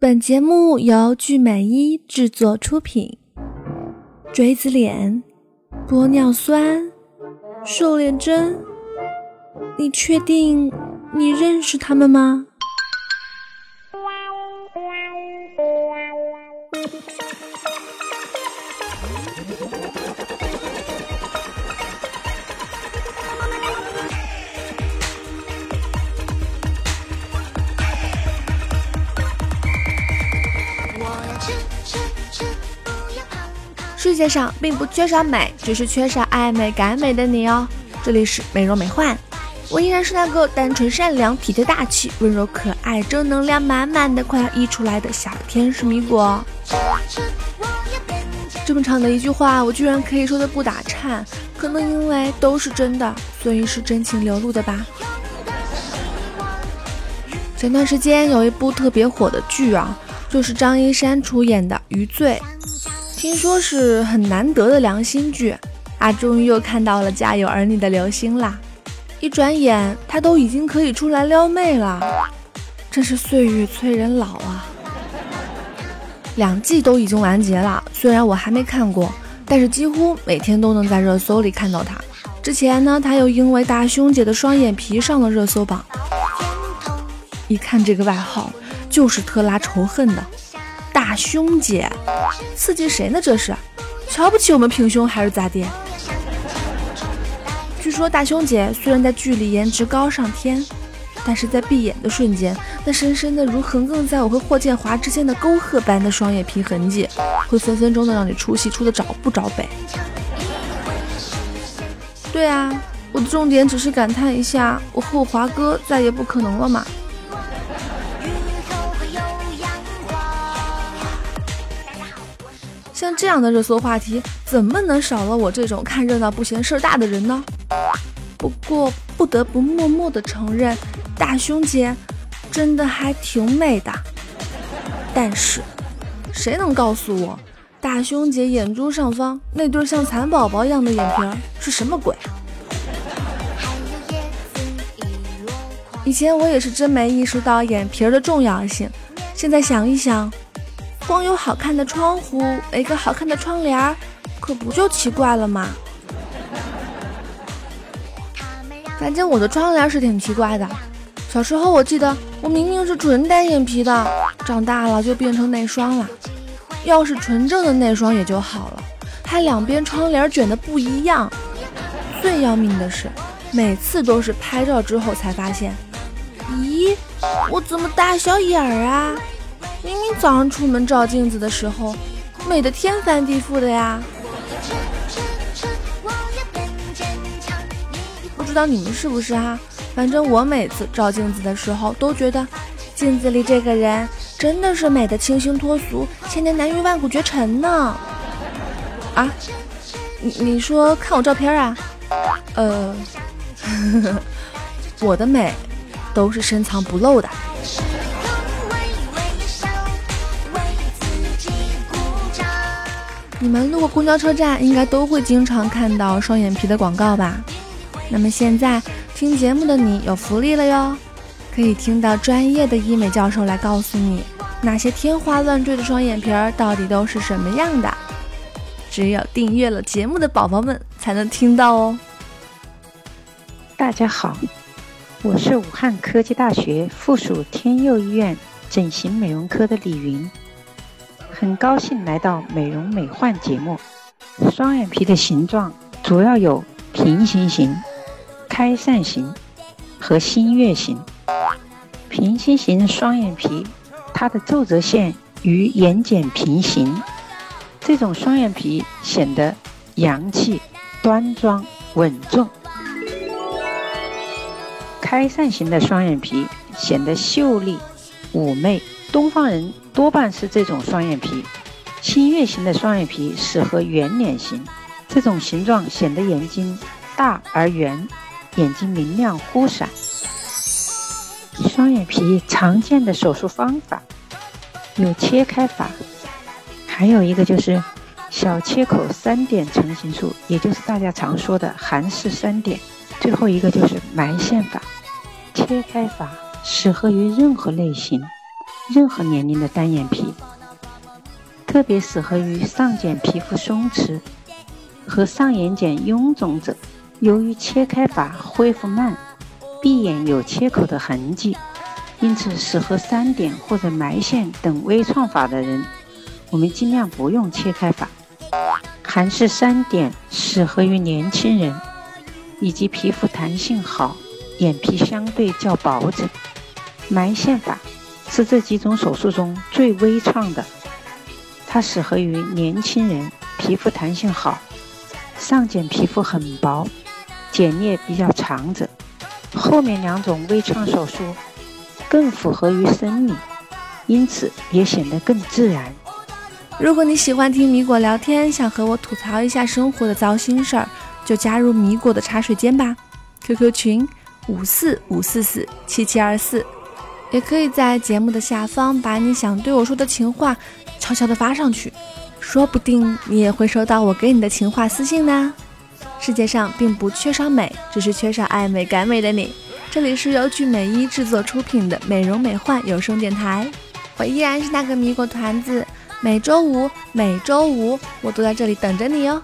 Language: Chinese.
本节目由聚美一制作出品。锥子脸、玻尿酸、瘦脸针，你确定你认识他们吗？世界上并不缺少美，只是缺少爱美感美的你哦。这里是美容美奂，我依然是那个单纯善良、体贴大气、温柔可爱、正能量满满的快要溢出来的小天使米果。这么长的一句话，我居然可以说的不打颤，可能因为都是真的，所以是真情流露的吧。前段时间有一部特别火的剧啊，就是张一山出演的《余罪》。听说是很难得的良心剧啊，终于又看到了《家有儿女》的刘星啦！一转眼，他都已经可以出来撩妹了，真是岁月催人老啊！两季都已经完结了，虽然我还没看过，但是几乎每天都能在热搜里看到他。之前呢，他又因为大胸姐的双眼皮上了热搜榜，一看这个外号，就是特拉仇恨的。大胸姐，刺激谁呢？这是瞧不起我们平胸还是咋地？据说大胸姐虽然在剧里颜值高上天，但是在闭眼的瞬间，那深深的如横亘在我和霍建华之间的沟壑般的双眼皮痕迹，会分分钟的让你出戏出的找不着北。对啊，我的重点只是感叹一下，我和我华哥再也不可能了嘛。像这样的热搜话题，怎么能少了我这种看热闹不嫌事儿大的人呢？不过不得不默默的承认，大胸姐真的还挺美的。但是，谁能告诉我，大胸姐眼珠上方那对像蚕宝宝一样的眼皮是什么鬼？以前我也是真没意识到眼皮儿的重要性，现在想一想。光有好看的窗户，没个好看的窗帘，可不就奇怪了吗？反正我的窗帘是挺奇怪的。小时候我记得，我明明是纯单眼皮的，长大了就变成内双了。要是纯正的内双也就好了，还两边窗帘卷的不一样。最要命的是，每次都是拍照之后才发现，咦，我怎么大小眼儿啊？早上出门照镜子的时候，美的天翻地覆的呀！不知道你们是不是啊？反正我每次照镜子的时候，都觉得镜子里这个人真的是美的清新脱俗，千年难遇万古绝尘呢！啊？你你说看我照片啊？呃，我的美都是深藏不露的。你们路过公交车站，应该都会经常看到双眼皮的广告吧？那么现在听节目的你有福利了哟，可以听到专业的医美教授来告诉你，那些天花乱坠的双眼皮儿到底都是什么样的。只有订阅了节目的宝宝们才能听到哦。大家好，我是武汉科技大学附属天佑医院整形美容科的李云。很高兴来到美容美焕节目。双眼皮的形状主要有平行型、开扇型和新月型。平行型双眼皮，它的皱褶线与眼睑平行，这种双眼皮显得洋气、端庄、稳重。开扇型的双眼皮显得秀丽、妩媚。东方人多半是这种双眼皮，新月型的双眼皮适合圆脸型，这种形状显得眼睛大而圆，眼睛明亮忽闪。双眼皮常见的手术方法有切开法，还有一个就是小切口三点成型术，也就是大家常说的韩式三点。最后一个就是埋线法。切开法适合于任何类型。任何年龄的单眼皮，特别适合于上睑皮肤松弛和上眼睑臃肿者。由于切开法恢复慢，闭眼有切口的痕迹，因此适合三点或者埋线等微创法的人，我们尽量不用切开法。韩式三点适合于年轻人以及皮肤弹性好、眼皮相对较薄者。埋线法是这几种手术中最微创的，它适合于年轻人，皮肤弹性好，上睑皮肤很薄。睑裂比较长者，后面两种微创手术更符合于生理，因此也显得更自然。如果你喜欢听米果聊天，想和我吐槽一下生活的糟心事儿，就加入米果的茶水间吧。QQ 群五四五四四七七二四，也可以在节目的下方把你想对我说的情话悄悄地发上去，说不定你也会收到我给你的情话私信呢。世界上并不缺少美，只是缺少爱美感美的你。这里是由聚美一制作出品的美容美焕有声电台，我依然是那个米果团子。每周五，每周五，我都在这里等着你哦。